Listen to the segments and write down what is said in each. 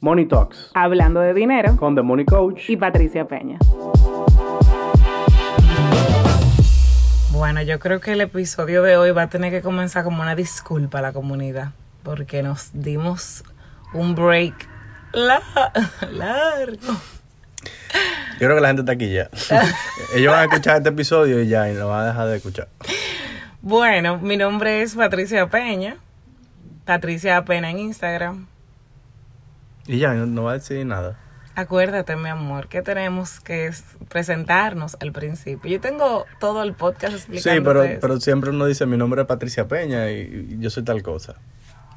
Money Talks Hablando de dinero con The Money Coach. y Patricia Peña. Bueno, yo creo que el episodio de hoy va a tener que comenzar como una disculpa a la comunidad, porque nos dimos un break la- largo. Yo creo que la gente está aquí ya. Ellos van a escuchar este episodio y ya, y lo van a dejar de escuchar. Bueno, mi nombre es Patricia Peña, Patricia Peña en Instagram. Y ya, no, no va a decir nada. Acuérdate, mi amor, que tenemos que es- presentarnos al principio. Yo tengo todo el podcast explicando. Sí, pero, pero siempre uno dice, mi nombre es Patricia Peña y, y yo soy tal cosa.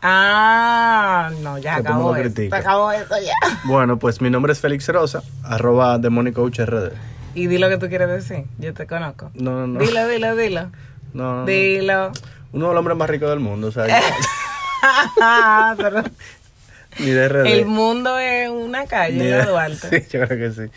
Ah, no, ya Que acabó eso. criticas. Acabó eso ya. Bueno, pues mi nombre es Félix Rosa, arroba The Money Coach RD. Y di lo que tú quieres decir. Yo te conozco. No, no, no. Dilo, dilo, dilo. No, no. Dilo. Uno de los hombres más ricos del mundo, o sea, yo- Pero ni de RD. el mundo es una calle ni de Duarte. Sí, yo creo que sí.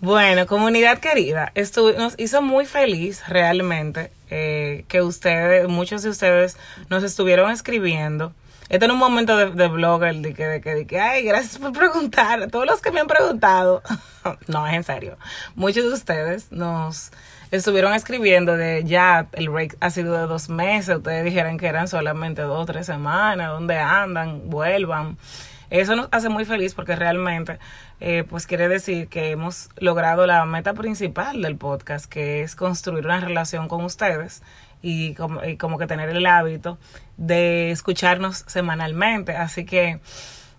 Bueno, comunidad querida, estu- nos hizo muy feliz realmente eh, que ustedes, muchos de ustedes nos estuvieron escribiendo. Este en un momento de, de blogger, de que, de que, de que, ay, gracias por preguntar, todos los que me han preguntado. no, es en serio. Muchos de ustedes nos estuvieron escribiendo de ya, el break ha sido de dos meses, ustedes dijeron que eran solamente dos o tres semanas, ¿dónde andan? Vuelvan. Eso nos hace muy feliz porque realmente, eh, pues quiere decir que hemos logrado la meta principal del podcast, que es construir una relación con ustedes y como, y como que tener el hábito de escucharnos semanalmente. Así que,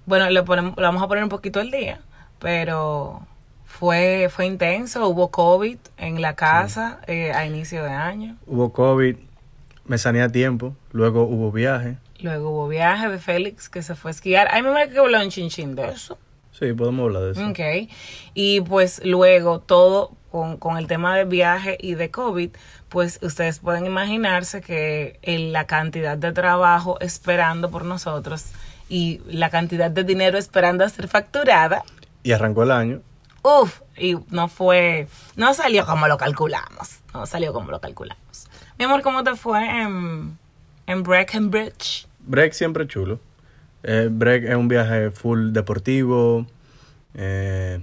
bueno, le, ponemos, le vamos a poner un poquito el día, pero fue, fue intenso, hubo COVID en la casa eh, a inicio de año. Hubo COVID, me sané a tiempo, luego hubo viaje. Luego hubo viaje de Félix que se fue a esquiar. Ay, me parece que habló un chinchín de eso. Sí, podemos hablar de eso. Ok. Y pues luego todo con, con el tema de viaje y de COVID, pues ustedes pueden imaginarse que la cantidad de trabajo esperando por nosotros y la cantidad de dinero esperando a ser facturada, Y arrancó el año. uff, y no fue, no salió como lo calculamos, no salió como lo calculamos. Mi amor, ¿cómo te fue en, en Breckenridge? Break siempre chulo. Eh, Break es un viaje full deportivo. Eh,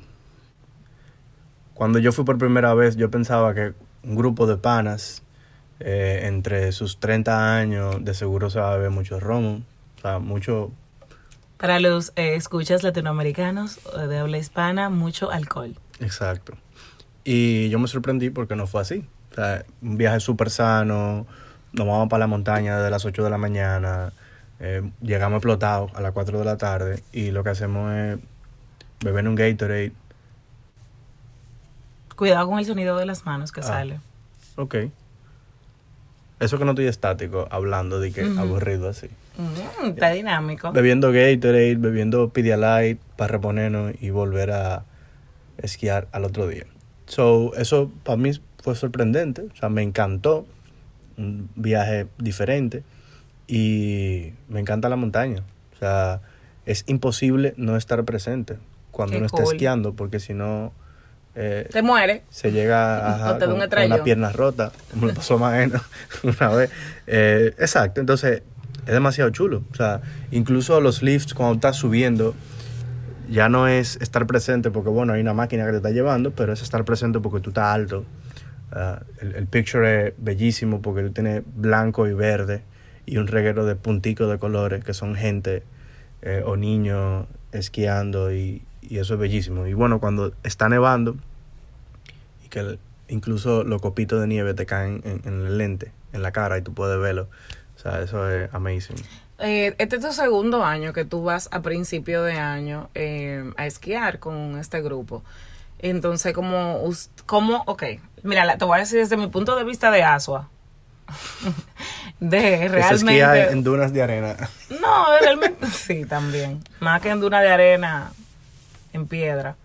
cuando yo fui por primera vez, yo pensaba que un grupo de panas eh, entre sus 30 años de seguro se va a beber mucho romo. O sea, mucho... Para los eh, escuchas latinoamericanos eh, de habla hispana, mucho alcohol. Exacto. Y yo me sorprendí porque no fue así. O sea, un viaje súper sano. Nos vamos para la montaña desde las 8 de la mañana. eh, llegamos explotados a las 4 de la tarde. Y lo que hacemos es beber un Gatorade. Cuidado con el sonido de las manos que Ah. sale. Ok. Eso que no estoy estático hablando de que Ujú. aburrido así. Mm, está dinámico. Bebiendo Gatorade, bebiendo Pedialyte para reponernos y volver a esquiar al otro día. So, eso para mí fue sorprendente, o sea, me encantó, un viaje diferente y me encanta la montaña. O sea, es imposible no estar presente cuando Qué uno está esquiando porque si no eh, Te muere. se llega O te con, con como le pasó a Maena una vez. Eh, exacto, entonces es demasiado chulo. O sea, incluso los lifts cuando estás subiendo, ya no es estar presente porque, bueno, hay una máquina que te está llevando, pero es estar presente porque tú estás alto. Ah, el, el picture es bellísimo porque tú tienes blanco y verde y un reguero de punticos de colores que son gente eh, o niños esquiando y, y eso es bellísimo. Y bueno, cuando está nevando y que el- incluso los copitos de nieve te caen en, en el lente, en la cara y tú puedes verlo. O sea, eso es amazing. Eh, este es tu segundo año que tú vas a principio de año eh, a esquiar con este grupo. Entonces, como, como ok, mira, te voy a decir desde mi punto de vista de Asua. de realmente. esquía en dunas de arena. No, realmente sí, también. Más que en duna de arena en piedra.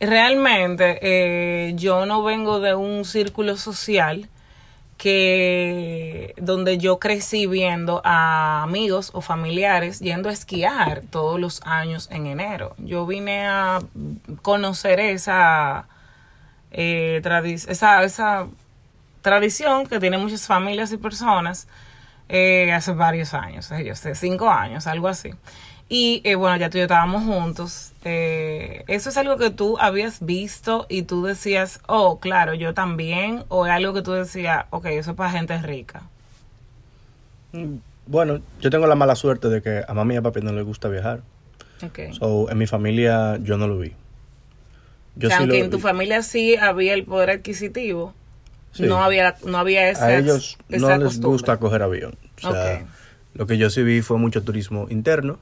Realmente eh, yo no vengo de un círculo social que donde yo crecí viendo a amigos o familiares yendo a esquiar todos los años en enero. Yo vine a conocer esa eh, esa, esa tradición que tienen muchas familias y personas eh, hace varios años, yo sé, cinco años, algo así. Y eh, bueno, ya tú y yo estábamos juntos. Eh, ¿Eso es algo que tú habías visto y tú decías, oh, claro, yo también? ¿O es algo que tú decías, ok, eso es para gente rica? Mm, Bueno, yo tengo la mala suerte de que a mami y a papi no les gusta viajar. Ok. So, en mi familia yo no lo vi. Yo o sea, sí aunque en tu familia sí había el poder adquisitivo, Sí. no había no había esa, a ellos esa no les costumbre. gusta coger avión. O sea, Ok. lo que yo sí vi fue mucho turismo interno,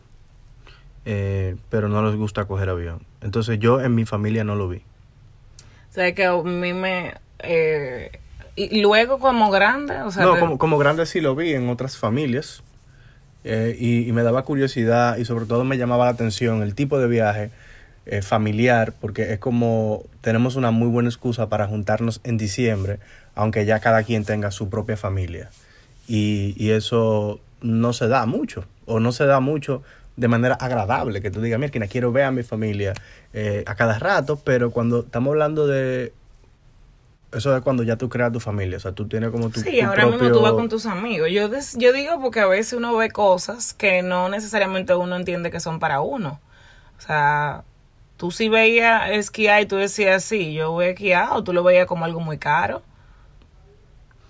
eh, pero no les gusta coger avión. Entonces yo en mi familia no lo vi. O sea, que a mí me... eh, y luego como grande, o sea... no, te- como, como grande sí lo vi en otras familias eh, y, y me daba curiosidad y sobre todo me llamaba la atención el tipo de viaje eh, familiar porque es como tenemos una muy buena excusa para juntarnos en diciembre aunque ya cada quien tenga su propia familia y, y eso no se da mucho o no se da mucho de manera agradable que tú digas mira que quiero ver a mi familia eh, a cada rato pero cuando estamos hablando de eso es cuando ya tú creas tu familia, o sea, tú tienes como tu, Sí, tu ahora mismo tú vas con tus amigos. Yo, des- yo digo porque a veces uno ve cosas que no necesariamente uno entiende que son para uno. O sea, tú sí veías esquiar y tú decías, sí, yo voy a esquiar, o tú lo veías como algo muy caro.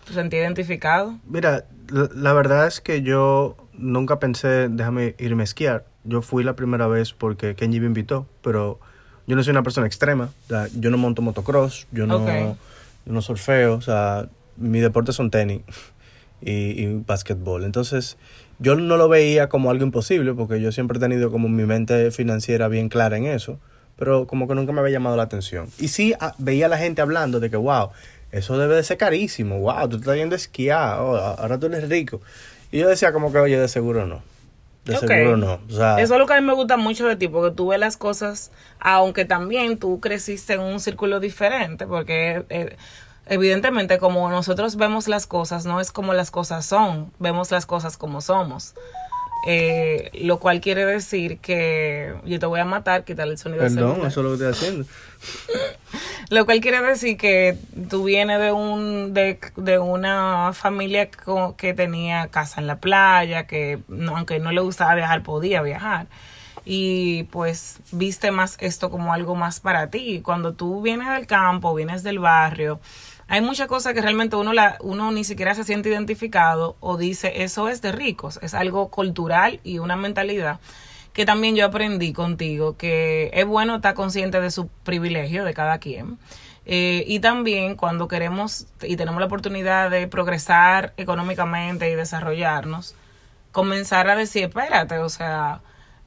¿Te sentías identificado? Mira, la, la verdad es que yo nunca pensé, déjame irme a esquiar. Yo fui la primera vez porque Kenji me invitó, pero yo no soy una persona extrema. O sea, yo no monto motocross, yo no, Ok. yo no surfeo, o sea, mi deporte son tenis y, y básquetbol. Entonces, yo no lo veía como algo imposible porque yo siempre he tenido como mi mente financiera bien clara en eso, pero como que nunca me había llamado la atención. Y sí ah, veía a la gente hablando de que, wow, eso debe de ser carísimo, wow, tú estás yendo a esquiar, oh, ahora tú eres rico. Y yo decía como que, oye, de seguro no. De seguro no. O sea, Eso es lo que a mí me gusta mucho de ti, porque tú ves las cosas, aunque también tú creciste en un círculo diferente, porque eh, evidentemente como nosotros vemos las cosas, no es como las cosas son, vemos las cosas como somos. Eh, lo cual quiere decir que yo te voy a matar, quitarle el sonido perdón, celular. eso es lo que estoy haciendo. Lo cual quiere decir que tú vienes de un de, de una familia co- que tenía casa en la playa, que no- aunque no le gustaba viajar, podía viajar. Y pues viste más esto como algo más para ti. Cuando tú vienes del campo, vienes del barrio, hay muchas cosas que realmente uno, la, uno ni siquiera se siente identificado o dice, eso es de ricos, es algo cultural y una mentalidad que también yo aprendí contigo, que es bueno estar consciente de su privilegio de cada quien. Eh, y también cuando queremos y tenemos la oportunidad de progresar económicamente y desarrollarnos, comenzar a decir, espérate, o sea,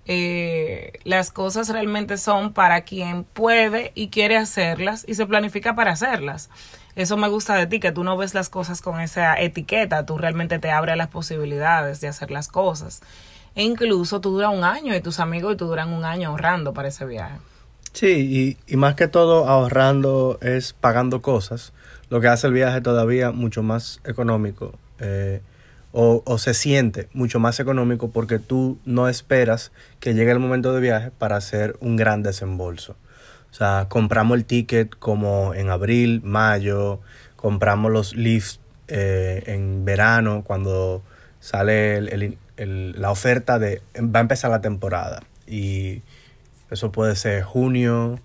eh, las cosas realmente son para quien puede y quiere hacerlas y se planifica para hacerlas. Eso me gusta de ti, que tú no ves las cosas con esa etiqueta, tú realmente te abres las posibilidades de hacer las cosas. E incluso tú duras un año y tus amigos y tú duran un año ahorrando para ese viaje. Sí, y, y más que todo ahorrando es pagando cosas, lo que hace el viaje todavía mucho más económico eh, o, o se siente mucho más económico porque tú no esperas que llegue el momento de viaje para hacer un gran desembolso. O sea, compramos el ticket como en abril, mayo, compramos los lifts eh, en verano cuando sale el- el- el- la oferta de va a empezar la temporada y eso puede ser junio.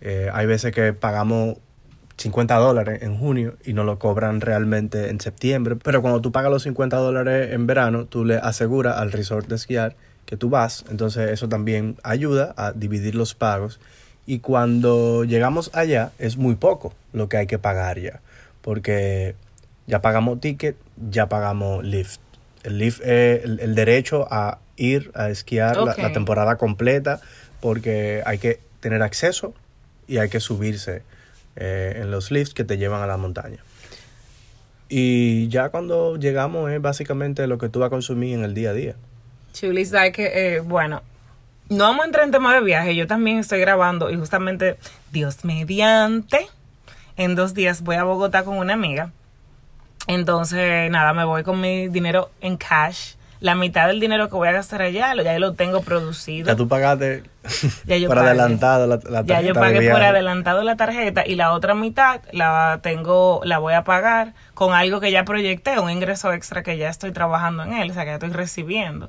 eh, hay veces que pagamos 50 dólares en junio y nos lo cobran realmente en septiembre. Pero cuando tú pagas los 50 dólares en verano, tú le aseguras al resort de esquiar que tú vas. Entonces eso también ayuda a dividir los pagos. Y cuando llegamos allá es muy poco lo que hay que pagar ya. Porque ya pagamos ticket, ya pagamos lift. El lift es el, el derecho a ir a esquiar la- temporada completa porque hay que tener acceso y hay que subirse eh, en los lifts que te llevan a la montaña. Y ya cuando llegamos es básicamente lo que tú vas a consumir en el día a día. Chuli, sabes que, eh, bueno, no vamos a entrar en tema de viaje. Yo también estoy grabando y justamente, Dios mediante, en dos días voy a Bogotá con una amiga. Entonces, nada, me voy con mi dinero en cash. La mitad del dinero que voy a gastar allá, lo- ya lo tengo producido. Ya tú pagaste Ya yo por pagué. adelantado la, la Ya yo tarjeta de pagué por adelantado la tarjeta y la otra mitad la tengo, la voy a pagar con algo que ya proyecté, un ingreso extra que ya estoy trabajando en él, o sea que ya estoy recibiendo.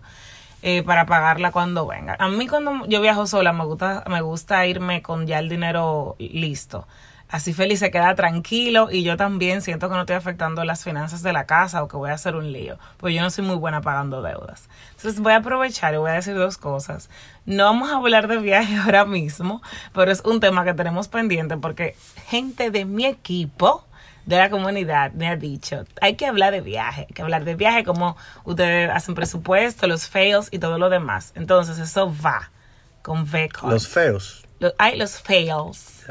Eh, para pagarla cuando venga. A mí cuando yo viajo sola me gusta, me gusta irme con ya el dinero listo. Así Félix se queda tranquilo y yo también siento que no estoy afectando las finanzas de la casa o que voy a hacer un lío, pues yo no soy muy buena pagando deudas. Entonces voy a aprovechar y voy a decir dos cosas. No vamos a hablar de viaje ahora mismo, pero es un tema que tenemos pendiente porque gente de mi equipo de la comunidad me ha dicho, hay que hablar de viaje, hay que hablar de viaje, como ustedes hacen presupuesto, los fails y todo lo demás. Entonces eso va con V. Los feos. Los, hay los fails.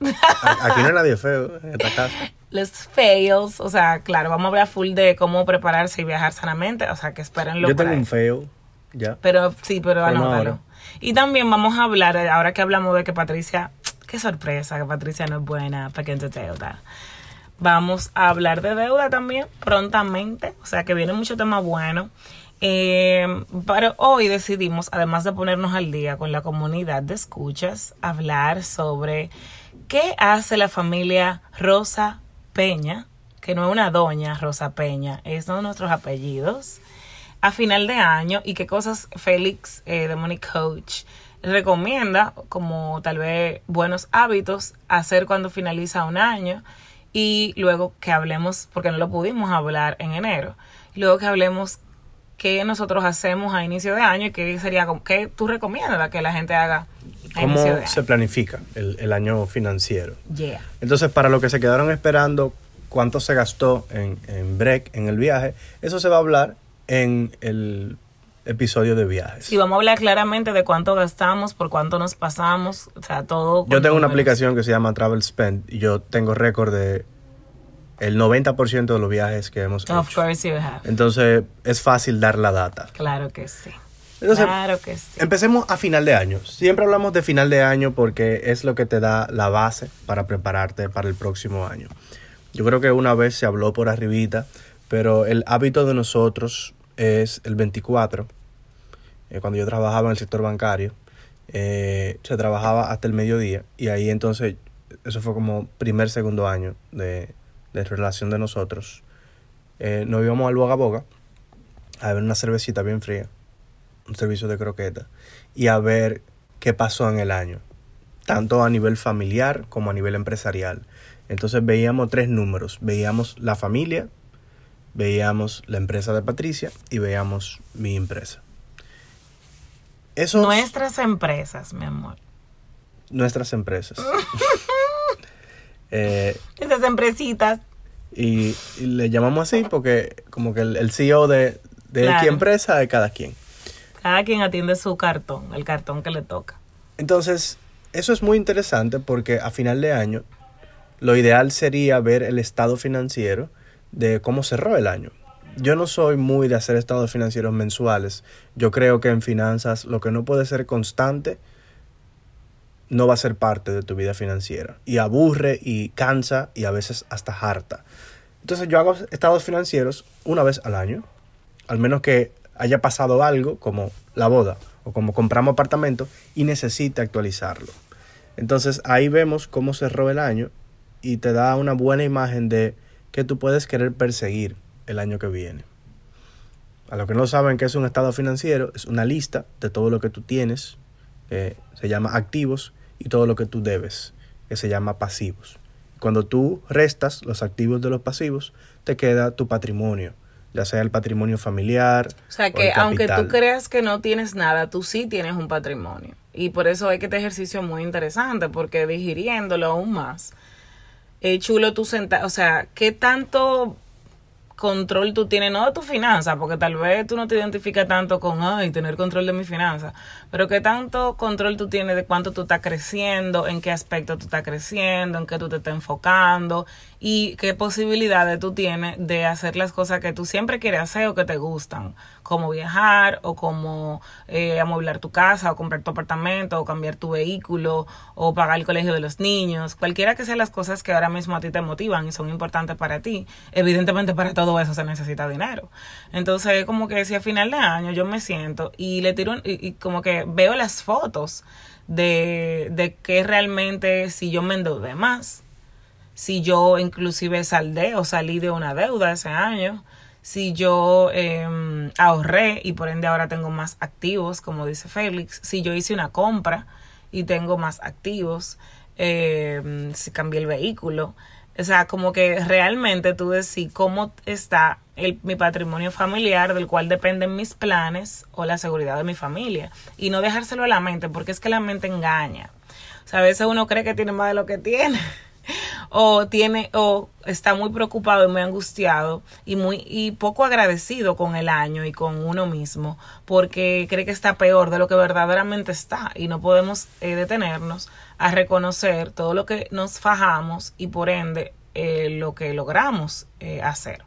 Aquí no hay nadie feo en esta casa. Los fails, o sea, claro, vamos a hablar full de cómo prepararse y viajar sanamente, o sea, que espérenlo. Yo tengo un fail, ya. Pero sí, pero, anótalo. y también vamos a hablar, ahora que hablamos de que Patricia, qué sorpresa, que Patricia no es buena para que. Vamos a hablar de deuda también prontamente, o sea que viene mucho tema bueno. Eh, pero hoy decidimos, además de ponernos al día con la comunidad de escuchas, hablar sobre qué hace la familia Rosa Peña, que no es una doña Rosa Peña, es uno de nuestros apellidos, a final de año y qué cosas Félix eh, de Money Coach recomienda como tal vez buenos hábitos hacer cuando finaliza un año y luego que hablemos, porque no lo pudimos hablar en enero, luego que hablemos qué nosotros hacemos a inicio de año y qué sería, qué tú recomiendas que la gente haga a ¿Cómo inicio de año. se planifica el, el año financiero? Yeah. Entonces, para los que se quedaron esperando cuánto se gastó en, en break, en el viaje, eso se va a hablar en el episodio de viajes. Sí, vamos a hablar claramente de cuánto gastamos, por cuánto nos pasamos, o sea, todo. Yo tengo una aplicación que se llama Travel Spend y yo tengo récord de el 90% de los viajes que hemos Of hecho. course you have. Entonces, es fácil dar la data. Claro que sí. Entonces, claro que sí. Empecemos a final de año. Siempre hablamos de final de año porque es lo que te da la base para prepararte para el próximo año. Yo creo que una vez se habló por arribita, pero el hábito de nosotros es el 24. Eh, cuando yo trabajaba en el sector bancario, eh, se trabajaba hasta el mediodía y ahí entonces, eso fue como primer, segundo año de, de relación de nosotros. Eh, nos íbamos al Boga Boga a ver una cervecita bien fría un servicio de croqueta y a ver qué pasó en el año, tanto a nivel familiar como a nivel empresarial. Entonces veíamos tres números, veíamos la familia, veíamos la empresa de Patricia y veíamos mi empresa. Esos, Nuestras empresas, mi amor. nuestras empresas. Eh, Esas empresitas. y, y le llamamos así porque como que el, el CEO de, de Claro. qué empresa es cada quien. Cada quien atiende su cartón, el cartón que le toca. Entonces, eso es muy interesante porque a final de año lo ideal sería ver el estado financiero de cómo cerró el año. Yo no soy muy de hacer estados financieros mensuales. Yo creo que en finanzas lo que no puede ser constante no va a ser parte de tu vida financiera. Y aburre y cansa y a veces hasta harta. Entonces yo hago estados financieros una vez al año. Al menos que haya pasado algo como la boda o como compramos apartamento y necesite actualizarlo. Entonces ahí vemos cómo cerró el año y te da una buena imagen de que tú puedes querer perseguir el año que viene. A los que no saben qué es un estado financiero, es una lista de todo lo que tú tienes, que se llama activos, y todo lo que tú debes, que se llama pasivos. Cuando tú restas los activos de los pasivos, te queda tu patrimonio, ya sea el patrimonio familiar. O sea el que aunque tú creas que no tienes nada, tú sí tienes un patrimonio. Y por eso hay que este ejercicio muy interesante, porque digiriéndolo aún más, es chulo tú sentar, o sea, ¿qué tanto control tú tienes, no de tu finanza, porque tal vez tú no te identificas tanto con, ay, tener control de mi finanza, pero qué tanto control tú tienes de cuánto tú estás creciendo, en qué aspecto tú estás creciendo, en qué tú te estás enfocando y qué posibilidades tú tienes de hacer las cosas que tú siempre quieres hacer o que te gustan, como viajar o como eh, amueblar tu casa o comprar tu apartamento o cambiar tu vehículo o pagar el colegio de los niños, cualquiera que sean las cosas que ahora mismo a ti te motivan y son importantes para ti, evidentemente para todo eso se necesita dinero. Entonces, como que si a final de año yo me siento y le tiro un- y, y como que veo las fotos de, de que realmente si yo me endeudé más, si yo inclusive saldé o salí de una deuda ese año, si yo em, ahorré y por ende ahora tengo más activos, como dice Félix, si yo hice una compra y tengo más activos, em, si cambié el vehículo. O sea, como que realmente tú decís cómo está el, mi patrimonio familiar del cual dependen mis planes o la seguridad de mi familia. Y no dejárselo a la mente, porque es que la mente engaña. O sea, a veces uno cree que tiene más de lo que tiene. o tiene o está muy preocupado y muy angustiado y muy y poco agradecido con el año y con uno mismo porque cree que está peor de lo que verdaderamente está y no podemos eh, detenernos a reconocer todo lo que nos fajamos y por ende eh, lo que logramos eh, hacer.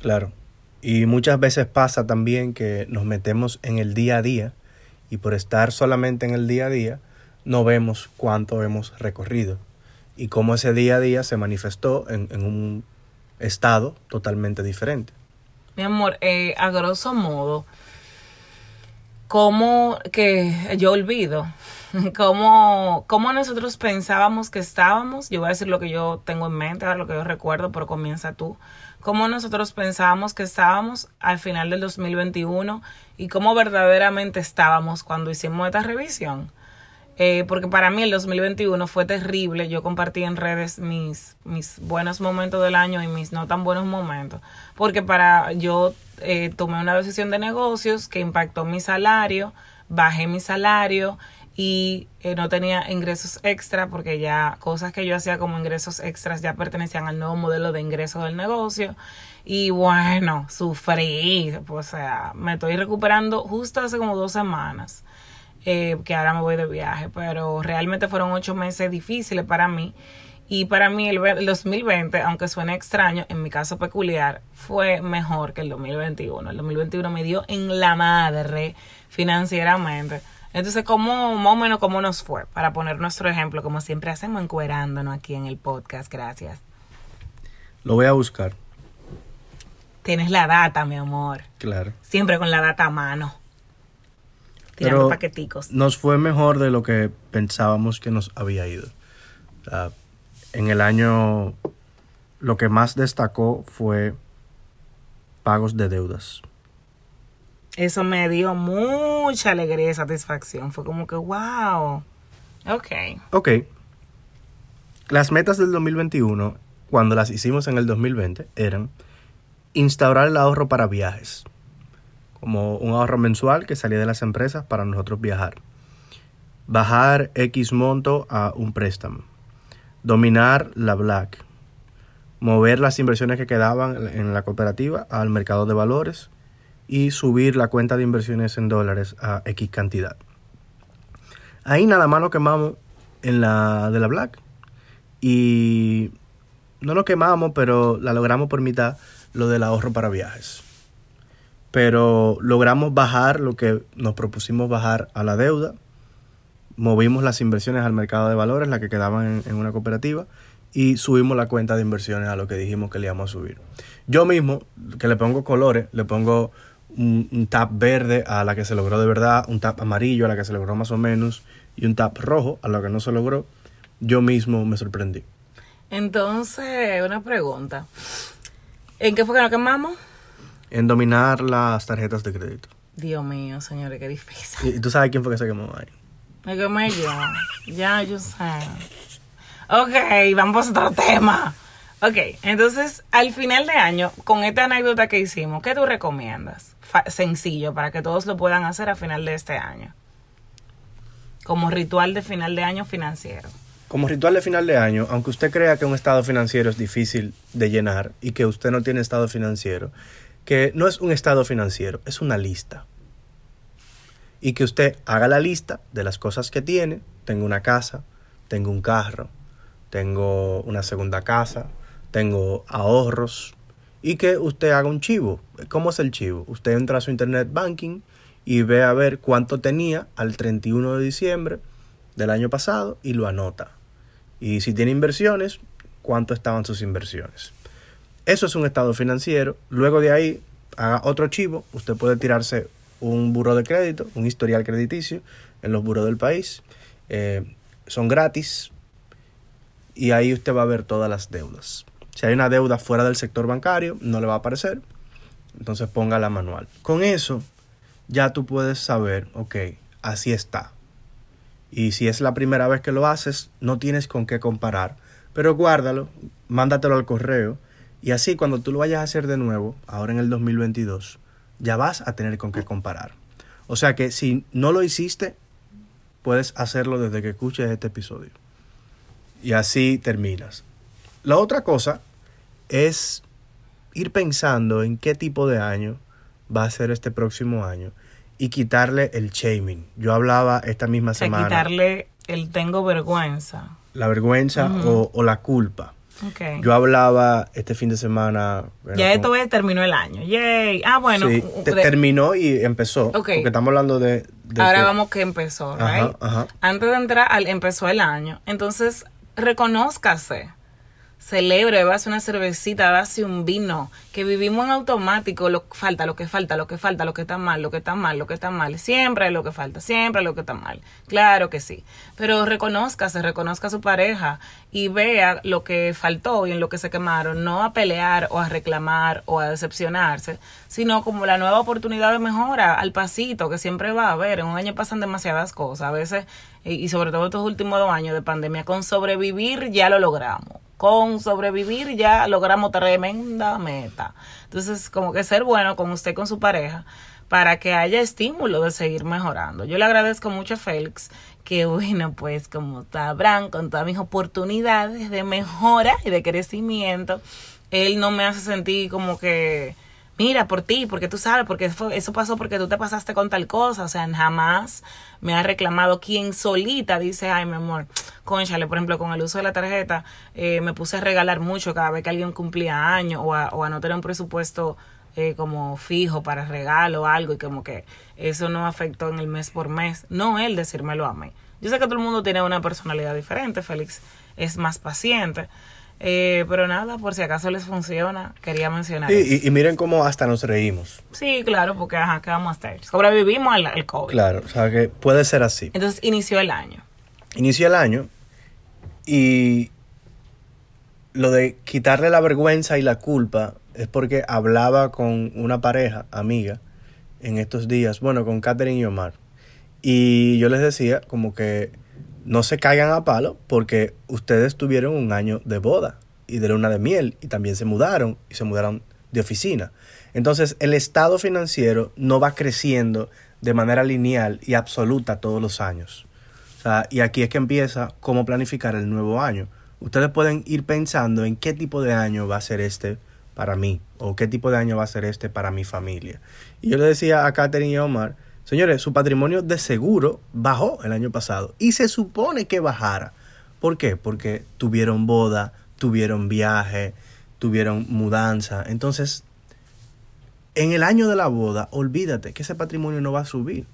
Claro. Y muchas veces pasa también que nos metemos en el día a día y por estar solamente en el día a día no vemos cuánto hemos recorrido y cómo ese día a día se manifestó en, un estado totalmente diferente. Mi amor, eh, a grosso modo, ¿cómo que yo olvido? ¿Cómo, ¿Cómo nosotros pensábamos que estábamos? Yo voy a decir lo que yo tengo en mente, lo que yo recuerdo, pero comienza tú. ¿Cómo nosotros pensábamos que estábamos al final del 2021 y cómo verdaderamente estábamos cuando hicimos esta revisión? Eh, porque para mí el 2021 fue terrible. Yo compartí en redes mis, mis buenos momentos del año y mis no tan buenos momentos. Porque para yo eh, tomé una decisión de negocios que impactó mi salario, bajé mi salario y eh, no tenía ingresos extra porque ya cosas que yo hacía como ingresos extras ya pertenecían al nuevo modelo de ingreso del negocio. Y bueno, sufrí. O sea, me estoy recuperando justo hace como dos semanas eh, que ahora me voy de viaje, pero realmente fueron ocho meses difíciles para mí. Y para mí el, 2020, aunque suene extraño, en mi caso peculiar, fue mejor que el 2021. El 2021 me dio en la madre financieramente. Entonces, ¿cómo, más o menos, cómo nos fue? Para poner nuestro ejemplo, como siempre hacemos, encuerándonos aquí en el podcast. Gracias. Lo voy a buscar. Tienes la data, mi amor. Claro. Siempre con la data a mano. Pero Nos fue mejor de lo que pensábamos que nos había ido. en el año lo que más destacó fue pagos de deudas. Eso me dio mucha alegría y satisfacción. Fue como que, wow. Ok. Ok. Las metas del 2021, cuando las hicimos en el 2020, eran instaurar el ahorro para viajes como un ahorro mensual que salía de las empresas para nosotros viajar. Bajar X monto a un préstamo. Dominar la Black. Mover las inversiones que quedaban en la cooperativa al mercado de valores y subir la cuenta de inversiones en dólares a X cantidad. Ahí nada más lo quemamos en la de la Black. Y no lo quemamos, pero la logramos por mitad lo del ahorro para viajes pero logramos bajar lo que nos propusimos bajar a la deuda, movimos las inversiones al mercado de valores, las que quedaban en, una cooperativa, y subimos la cuenta de inversiones a lo que dijimos que le íbamos a subir. Yo mismo, que le pongo colores, le pongo un, un, tap verde a la que se logró de verdad, un tap amarillo a la que se logró más o menos, y un tap rojo a la que no se logró, yo mismo me sorprendí. Entonces, una pregunta. ¿En qué fue que nos quemamos? En dominar las tarjetas de crédito. Dios mío, señores, qué difícil. ¿Y tú sabes quién fue que se quemó ahí? Me quemé yo. ya, yo sé. Ok, vamos a otro tema. Ok, entonces, al final de año, con esta anécdota que hicimos, ¿qué tú recomiendas? sencillo, para que todos lo puedan hacer a final de este año. Como ritual de final de año financiero. Como ritual de final de año, aunque usted crea que un estado financiero es difícil de llenar y que usted no tiene estado financiero, que no es un estado financiero, es una lista. Y que usted haga la lista de las cosas que tiene. Tengo una casa, tengo un carro, tengo una segunda casa, tengo ahorros. Y que usted haga un chivo. ¿Cómo es el chivo? Usted entra a su internet banking y ve a ver cuánto tenía al 31 de diciembre del año pasado y lo anota. Y si tiene inversiones, cuánto estaban sus inversiones. Eso es un estado financiero. Luego de ahí, haga otro chivo. Usted puede tirarse un buro de crédito, un historial crediticio en los buros del país. Eh, son gratis. Y ahí usted va a ver todas las deudas. Si hay una deuda fuera del sector bancario, no le va a aparecer. entonces ponga la manual. Con eso ya tú puedes saber, ok, así está. Y si es la primera vez que lo haces, no tienes con qué comparar. Pero guárdalo, mándatelo al correo y así cuando tú lo vayas a hacer de nuevo, ahora en el 2022, ya vas a tener con qué comparar. O sea que si no lo hiciste, puedes hacerlo desde que escuches este episodio. Y así terminas. La otra cosa es ir pensando en qué tipo de año va a ser este próximo año y quitarle el shaming. Yo hablaba esta misma O sea, semana. quitarle el tengo vergüenza. La vergüenza o, o la culpa. Yo hablaba este fin de semana. ya esto es- terminó el año. Yay. Ah, bueno. Sí, u- te- de- terminó y empezó. Porque estamos hablando de. de ahora que- vamos que empezó, right? Ajá, ajá. Antes de entrar al empezó el año. Entonces, reconózcase. Celebre, base una cervecita, base un vino, que vivimos en automático, lo que falta, lo que falta, lo que falta, lo que está mal, lo que está mal, lo que está mal, siempre hay lo que falta, siempre hay lo que está mal. Claro que sí. Pero reconózcase, reconozca a su pareja y vea lo que faltó y en lo que se quemaron, no a pelear o a reclamar o a decepcionarse, sino como la nueva oportunidad de mejora al pasito que siempre va a haber. En un año pasan demasiadas cosas, a veces, y sobre todo estos últimos dos años de pandemia, con sobrevivir ya lo logramos. Con sobrevivir ya logramos tremenda meta. Entonces, como que ser bueno con usted, con su pareja, para que haya estímulo de seguir mejorando. Yo le agradezco mucho a Félix, que bueno, pues como sabrán, con todas mis oportunidades de mejora y de crecimiento, él no me hace sentir como que, mira, por ti, porque tú sabes, porque eso pasó porque tú te pasaste con tal cosa, o sea, jamás me ha reclamado quien solita dice, ay, mi amor, conchale, por ejemplo, con el uso de la tarjeta, eh, me puse a regalar mucho cada vez que alguien cumplía años o a, o a no tener un presupuesto eh, como fijo para regalo o algo y como que eso no afectó en el mes por mes. No él decírmelo a mí. Yo sé que todo el mundo tiene una personalidad diferente, Félix es más paciente, eh, pero nada, por si acaso les funciona, quería mencionar Y, eso. y- y miren cómo hasta nos reímos. Sí, claro, porque ajá, ¿qué vamos a hacer? Sobrevivimos al, al COVID. Claro, o sea que puede ser así. Entonces inició el año. Inició el año y lo de quitarle la vergüenza y la culpa es porque hablaba con una pareja, amiga, en estos días, bueno, con Catherine y Omar. Y yo les decía como que no se caigan a palo porque ustedes tuvieron un año de boda y de luna de miel y también se mudaron y se mudaron de oficina. Entonces el estado financiero no va creciendo de manera lineal y absoluta todos los años. Y aquí es que empieza cómo planificar el nuevo año. Ustedes pueden ir pensando en qué tipo de año va a ser este para mí o qué tipo de año va a ser este para mi familia. Y yo le decía a Catherine y Omar, señores, su patrimonio de seguro bajó el año pasado y se supone que bajara. ¿Por qué? Porque tuvieron boda, tuvieron viaje, tuvieron mudanza. Entonces, en el año de la boda, olvídate que ese patrimonio no va a subir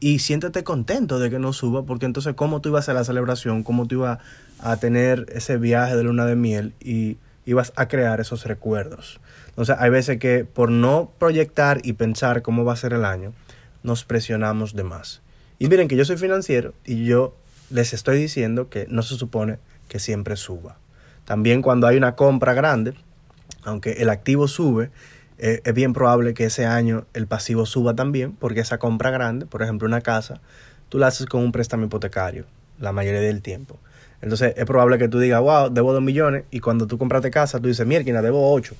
y siéntete contento de que no suba, porque entonces cómo tú ibas a hacer la celebración, cómo tú ibas a tener ese viaje de luna de miel y ibas a crear esos recuerdos. Entonces hay veces que por no proyectar y pensar cómo va a ser el año, nos presionamos de más. Y miren que yo soy financiero y yo les estoy diciendo que no se supone que siempre suba. También cuando hay una compra grande, aunque el activo sube, eh, es bien probable que ese año el pasivo suba también, porque esa compra grande, por ejemplo una casa, tú la haces con un préstamo hipotecario la mayoría del tiempo. Entonces es probable que tú digas, wow, debo dos millones, y cuando tú compraste casa, tú dices, mierda, debo ocho.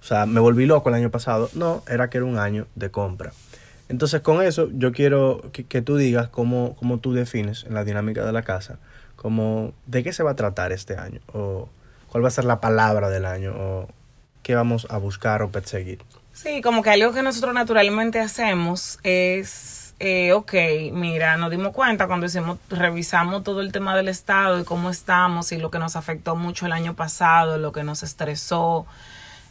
O sea, me volví loco el año pasado. No, era que era un año de compra. Entonces con eso yo quiero que, que tú digas cómo, cómo tú defines en la dinámica de la casa, como de qué se va a tratar este año, o cuál va a ser la palabra del año, o qué vamos a buscar o perseguir. Sí, como que algo que nosotros naturalmente hacemos es, eh, ok, mira, nos dimos cuenta cuando hicimos, revisamos todo el tema del Estado y cómo estamos y lo que nos afectó mucho el año pasado, lo que nos estresó,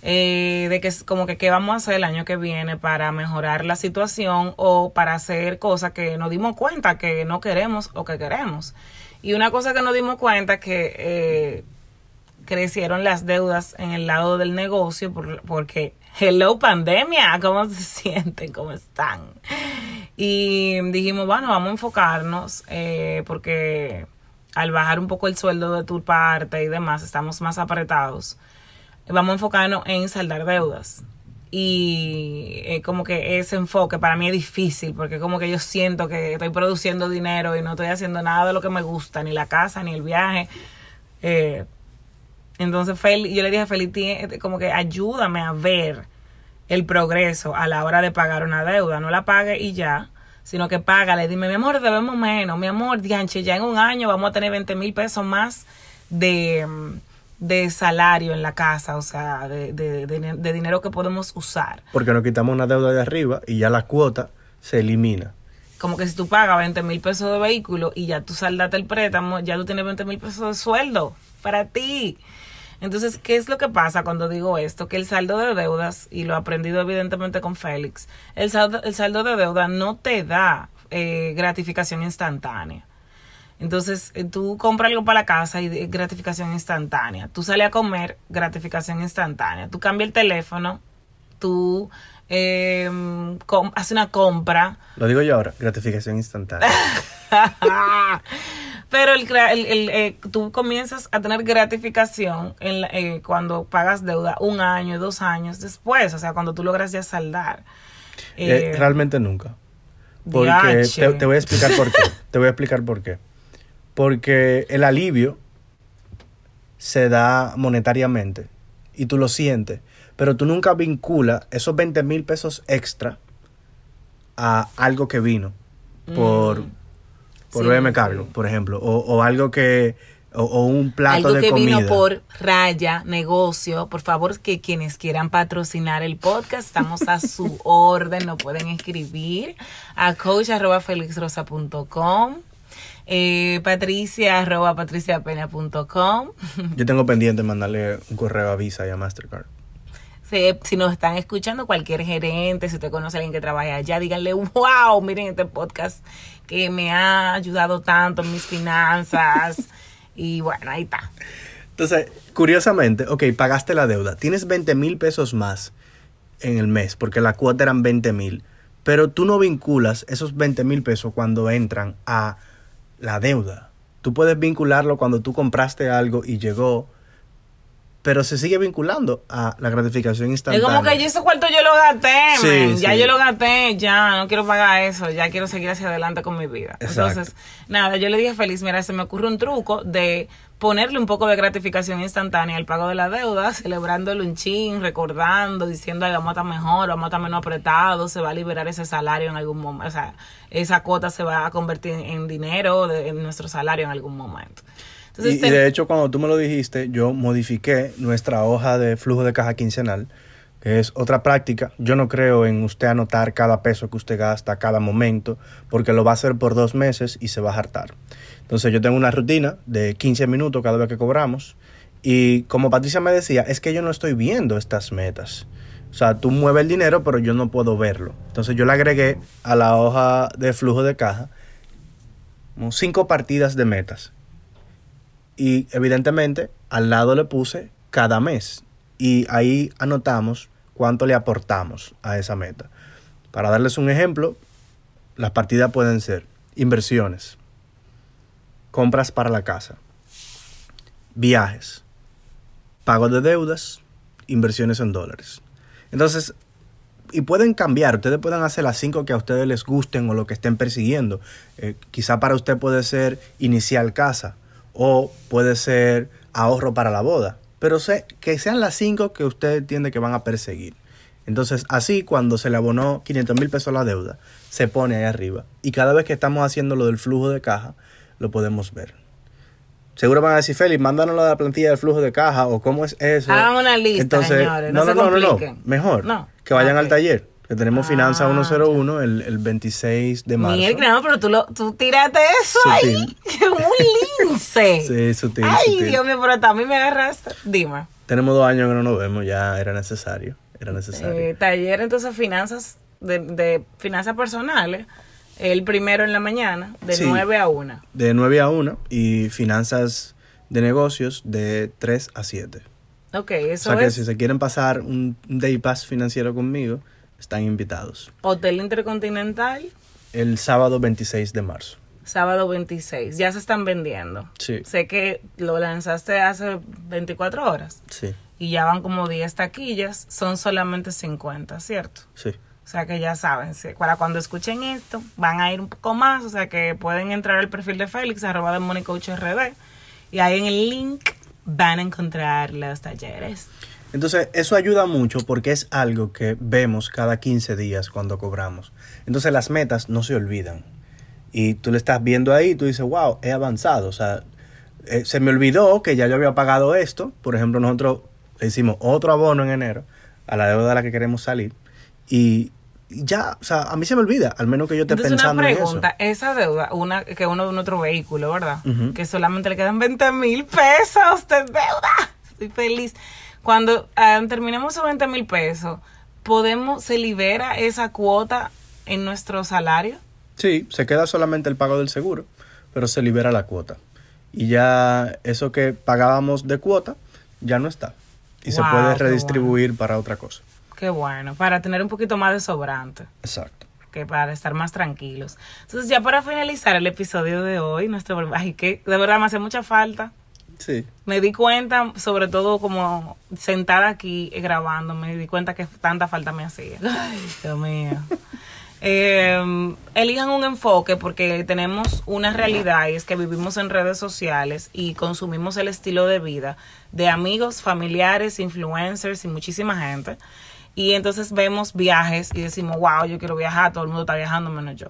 eh, de que es como que qué vamos a hacer el año que viene para mejorar la situación o para hacer cosas que nos dimos cuenta que no queremos o que queremos. Y una cosa que nos dimos cuenta que eh, crecieron las deudas en el lado del negocio por- porque, hello pandemia, ¿cómo se sienten? ¿Cómo están? Y dijimos, bueno, vamos a enfocarnos eh, porque al bajar un poco el sueldo de tu parte y demás, estamos más apretados. Vamos a enfocarnos en saldar deudas. y eh, como que ese enfoque para mí es difícil porque como que yo siento que estoy produciendo dinero y no estoy haciendo nada de lo que me gusta, ni la casa, ni el viaje. Eh, entonces Fel, yo le dije a Felipe, como que ayúdame a ver el progreso a la hora de pagar una deuda, no la pague y ya, sino que págale, dime, mi amor, debemos menos, mi amor, dianche, ya en un año vamos a tener 20 mil pesos más de de salario en la casa, o sea, de, de, de, dinero que podemos usar. Porque nos quitamos una deuda de arriba y ya la cuota se elimina. Como que si tú pagas 20 mil pesos de vehículo y ya tú saldaste el préstamo, ya tú tienes 20 mil pesos de sueldo para ti. Entonces, ¿qué es lo que pasa cuando digo esto? Que el saldo de deudas, y lo he aprendido evidentemente con Félix, el saldo, el saldo de deuda no te da eh, gratificación instantánea. Entonces, eh, tú compras algo para la casa y gratificación instantánea. Tú sales a comer, gratificación instantánea. Tú cambias el teléfono, tú eh, haces una compra. Lo digo yo ahora, gratificación instantánea. Pero el, el, eh, tú comienzas a tener gratificación en eh, cuando pagas deuda un año, dos años después, o sea, cuando tú logras ya saldar. realmente nunca. Porque te, voy a explicar por qué. te voy a explicar por qué. Porque el alivio se da monetariamente y tú lo sientes, pero tú nunca vinculas esos 20 mil pesos extra a algo que vino por, mm. por BM Cargo, por ejemplo, o, algo que o, un plato de comida. Algo que vino por raya, negocio. Por favor, que quienes quieran patrocinar el podcast, estamos a su orden. Nos pueden escribir a coach.felixrosa.com eh, patricia arroba patriciapena.com. Yo tengo pendiente mandarle un correo a Visa y a Mastercard. si nos están escuchando cualquier gerente, si usted conoce a alguien que trabaja allá, díganle, wow, miren este podcast que me ha ayudado tanto en mis finanzas. y bueno, ahí está. Entonces, curiosamente, ok, pagaste la deuda, tienes 20 mil pesos más en el mes, porque la cuota eran 20 mil, pero tú no vinculas esos 20 mil pesos cuando entran a la deuda. Tú puedes vincularlo cuando tú compraste algo y llegó, pero se sigue vinculando a la gratificación instantánea. Es como que ese cuarto yo lo gasté, ya yo lo gasté, ya no quiero pagar eso, ya quiero seguir hacia adelante con mi vida. Entonces, nada, yo le dije a Feliz, mira, se me ocurre un truco de ponerle un poco de gratificación instantánea al pago de la deuda, celebrando el chin, recordando, diciendo, ay, vamos a estar mejor, vamos a estar menos apretado, se va a liberar ese salario en algún momento, o sea, esa cuota se va a convertir en dinero en nuestro salario en algún momento. Y, y, de hecho, cuando tú me lo dijiste, yo modifiqué nuestra hoja de flujo de caja quincenal, que es otra práctica. Yo no creo en usted anotar cada peso que usted gasta cada momento, porque lo va a hacer por dos meses y se va a hartar. Entonces yo tengo una rutina de 15 minutos cada vez que cobramos. Y como Patricia me decía, es que yo no estoy viendo estas metas. O sea, tú mueves el dinero, pero yo no puedo verlo. Entonces yo le agregué a la hoja de flujo de caja cinco partidas de metas. Y evidentemente al lado le puse cada mes. Y ahí anotamos cuánto le aportamos a esa meta. Para darles un ejemplo, las partidas pueden ser inversiones, compras para la casa, viajes, pago de deudas, inversiones en dólares. Entonces, y pueden cambiar, ustedes pueden hacer las cinco que a ustedes les gusten o lo que estén persiguiendo. Eh, quizá para usted puede ser inicial casa o puede ser ahorro para la boda, pero sé que sean las cinco que usted entiende que van a perseguir. Entonces, así cuando se le abonó 500 mil pesos a la deuda, se pone ahí arriba. Y cada vez que estamos haciendo lo del flujo de caja, lo podemos ver. Seguro van a decir, Félix, mándanos la plantilla de flujo de caja o cómo es eso. Hagan una lista, Entonces, señores, no, no, no, no, no, mejor. Que vayan al taller, que tenemos Finanza 101 ah, el, el 26 de marzo. Mira, no, pero tú, lo, tú tiraste eso ahí. un lince. sí, sutil. Ay, Dios mío, pero también me agarraste. Dime. Tenemos dos años que no nos vemos, ya era necesario. Era necesario. Eh, taller, entonces, finanzas, de, de finanzas personales el primero en la mañana, de 9 a 1. De 9 a 1 y finanzas de negocios de 3 a 7. Ok, eso O sea que si se quieren pasar un day pass financiero conmigo, están invitados. Hotel Intercontinental. El sábado 26 de marzo. sábado 26. Ya se están vendiendo. Sí. Sé que lo lanzaste hace 24 horas Sí, y ya van como 10 taquillas, son solamente 50, ¿cierto? sí. O sea que ya saben, para cuando escuchen esto, van a ir un poco más, o sea que pueden entrar al perfil de Félix, arroba de Monicoach RD, y ahí en el link van a encontrar los talleres. Entonces, eso ayuda mucho porque es algo que vemos cada 15 días cuando cobramos. Entonces, las metas no se olvidan. Y tú le estás viendo ahí y tú dices, wow, he avanzado. O sea, eh, se me olvidó que ya yo había pagado esto. Por ejemplo, nosotros le hicimos otro abono en enero a la deuda a la que queremos salir. Y ya, o sea, a mí se me olvida, al menos que yo esté Entonces una pensando en pregunta, eso. esa deuda, una que uno de un otro vehículo, ¿verdad? Que solamente le quedan 20 mil pesos de deuda. Estoy feliz. Cuando ah, terminemos esos 20 mil pesos, ¿podemos, se libera esa cuota en nuestro salario? Sí, se queda solamente el pago del seguro, pero se libera la cuota. Y ya eso que pagábamos de cuota ya no está. Y se puede redistribuir para otra cosa. Qué bueno, para tener un poquito más de sobrante. Exacto. que para estar más tranquilos. Entonces, ya para finalizar el episodio de hoy, nuestro ay, que de verdad me hace mucha falta. Sí. Me di cuenta, sobre todo como sentada aquí eh, grabando, me di cuenta que tanta falta me hacía. Ay, Dios mío. Eh, elijan un enfoque porque tenemos una realidad y es que vivimos en redes sociales y consumimos el estilo de vida de amigos, familiares, influencers y muchísima gente. Y entonces vemos viajes y decimos, wow, yo quiero viajar, todo el mundo está viajando menos yo.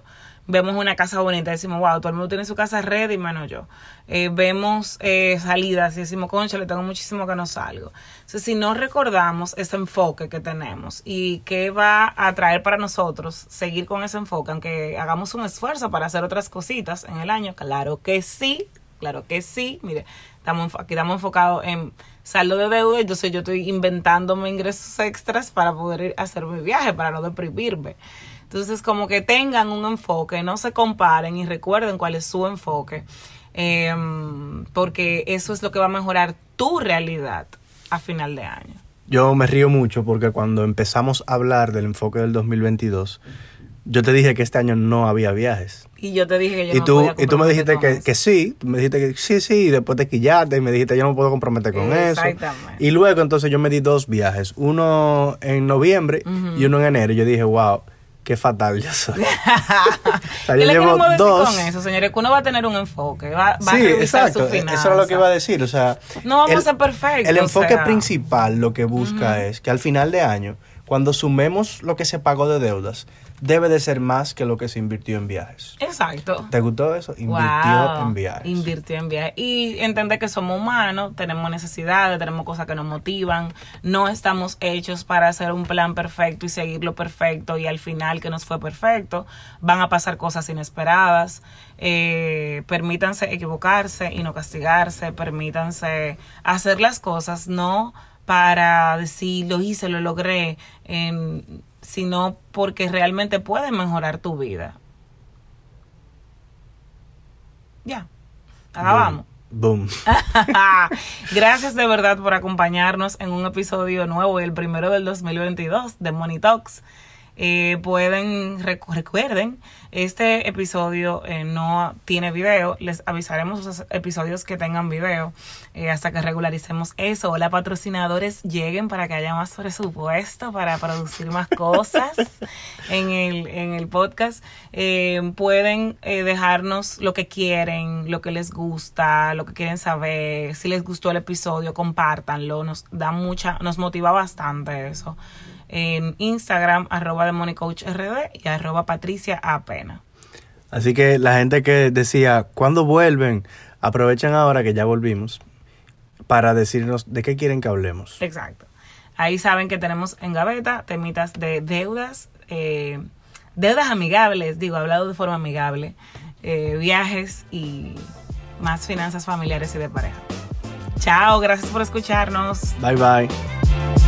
Vemos una casa bonita y decimos, wow, todo el mundo tiene su casa ready menos yo. Eh, vemos eh, salidas y decimos, concha, le tengo muchísimo que no salgo. Entonces, si no recordamos ese enfoque que tenemos y qué va a traer para nosotros seguir con ese enfoque, aunque hagamos un esfuerzo para hacer otras cositas en el año, claro que sí, claro que sí. Mire, estamos, aquí estamos enfocados en saldo de deuda, entonces yo estoy inventándome ingresos extras para poder ir a hacer mi viaje, para no deprimirme. Entonces, como que tengan un enfoque, no se comparen y recuerden cuál es su enfoque, em, porque eso es lo que va a mejorar tu realidad a final de año. Yo me río mucho porque cuando empezamos a hablar del enfoque del 2022, yo te dije que este año no había viajes. Y yo te dije que yo y no tú, podía y tú me dijiste que, que eso. sí, tú me dijiste que sí, sí, y después te quillaste y me dijiste yo no puedo comprometer con eso. Exactamente. Y luego entonces yo me di dos viajes, uno en noviembre y uno en enero. Y yo dije, wow, qué fatal yo soy. O sea, ¿Qué yo le llevo queremos decir dos- con eso, señores? Que uno va a tener un enfoque, va, va Sí, a revisar exacto. su Eso finanza. era lo que iba a decir. O sea, No vamos a ser perfectos, El o enfoque sea. principal lo que busca es que al final de año, cuando sumemos lo que se pagó de deudas, debe de ser más que lo que se invirtió en viajes. Exacto. ¿Te gustó eso? Invirtió Wow. en viajes. Invirtió en viajes. Y entender que somos humanos, tenemos necesidades, tenemos cosas que nos motivan. No estamos hechos para hacer un plan perfecto y seguirlo perfecto y al final que nos fue perfecto. Van a pasar cosas inesperadas. Eh, permítanse equivocarse y no castigarse. Permítanse hacer las cosas no para decir lo hice, lo logré, en- sino porque realmente puede mejorar tu vida. Ya. Acabamos. Boom. Gracias de verdad por acompañarnos en un episodio nuevo, el primero del 2022 de Money Talks. Eh, pueden, recu- recuerden, este episodio eh, no tiene video. Les avisaremos los episodios que tengan video eh, hasta que regularicemos eso. Hola, patrocinadores, lleguen para que haya más presupuesto para producir más cosas en el, en el podcast. Eh, pueden eh, dejarnos lo que quieren, lo que les gusta, lo que quieren saber. Si les gustó el episodio, compártanlo. Nos da mucha, nos motiva bastante eso. En Instagram, arroba demonicoachrd y arroba patricia apena. Así que la gente que decía, ¿cuándo vuelven? Aprovechen ahora que ya volvimos para decirnos de qué quieren que hablemos. Exacto. Ahí saben que tenemos en gaveta temitas de deudas, eh, deudas amigables, digo, hablado de forma amigable, eh, viajes y más finanzas familiares y de pareja. Chao, gracias por escucharnos. Bye bye.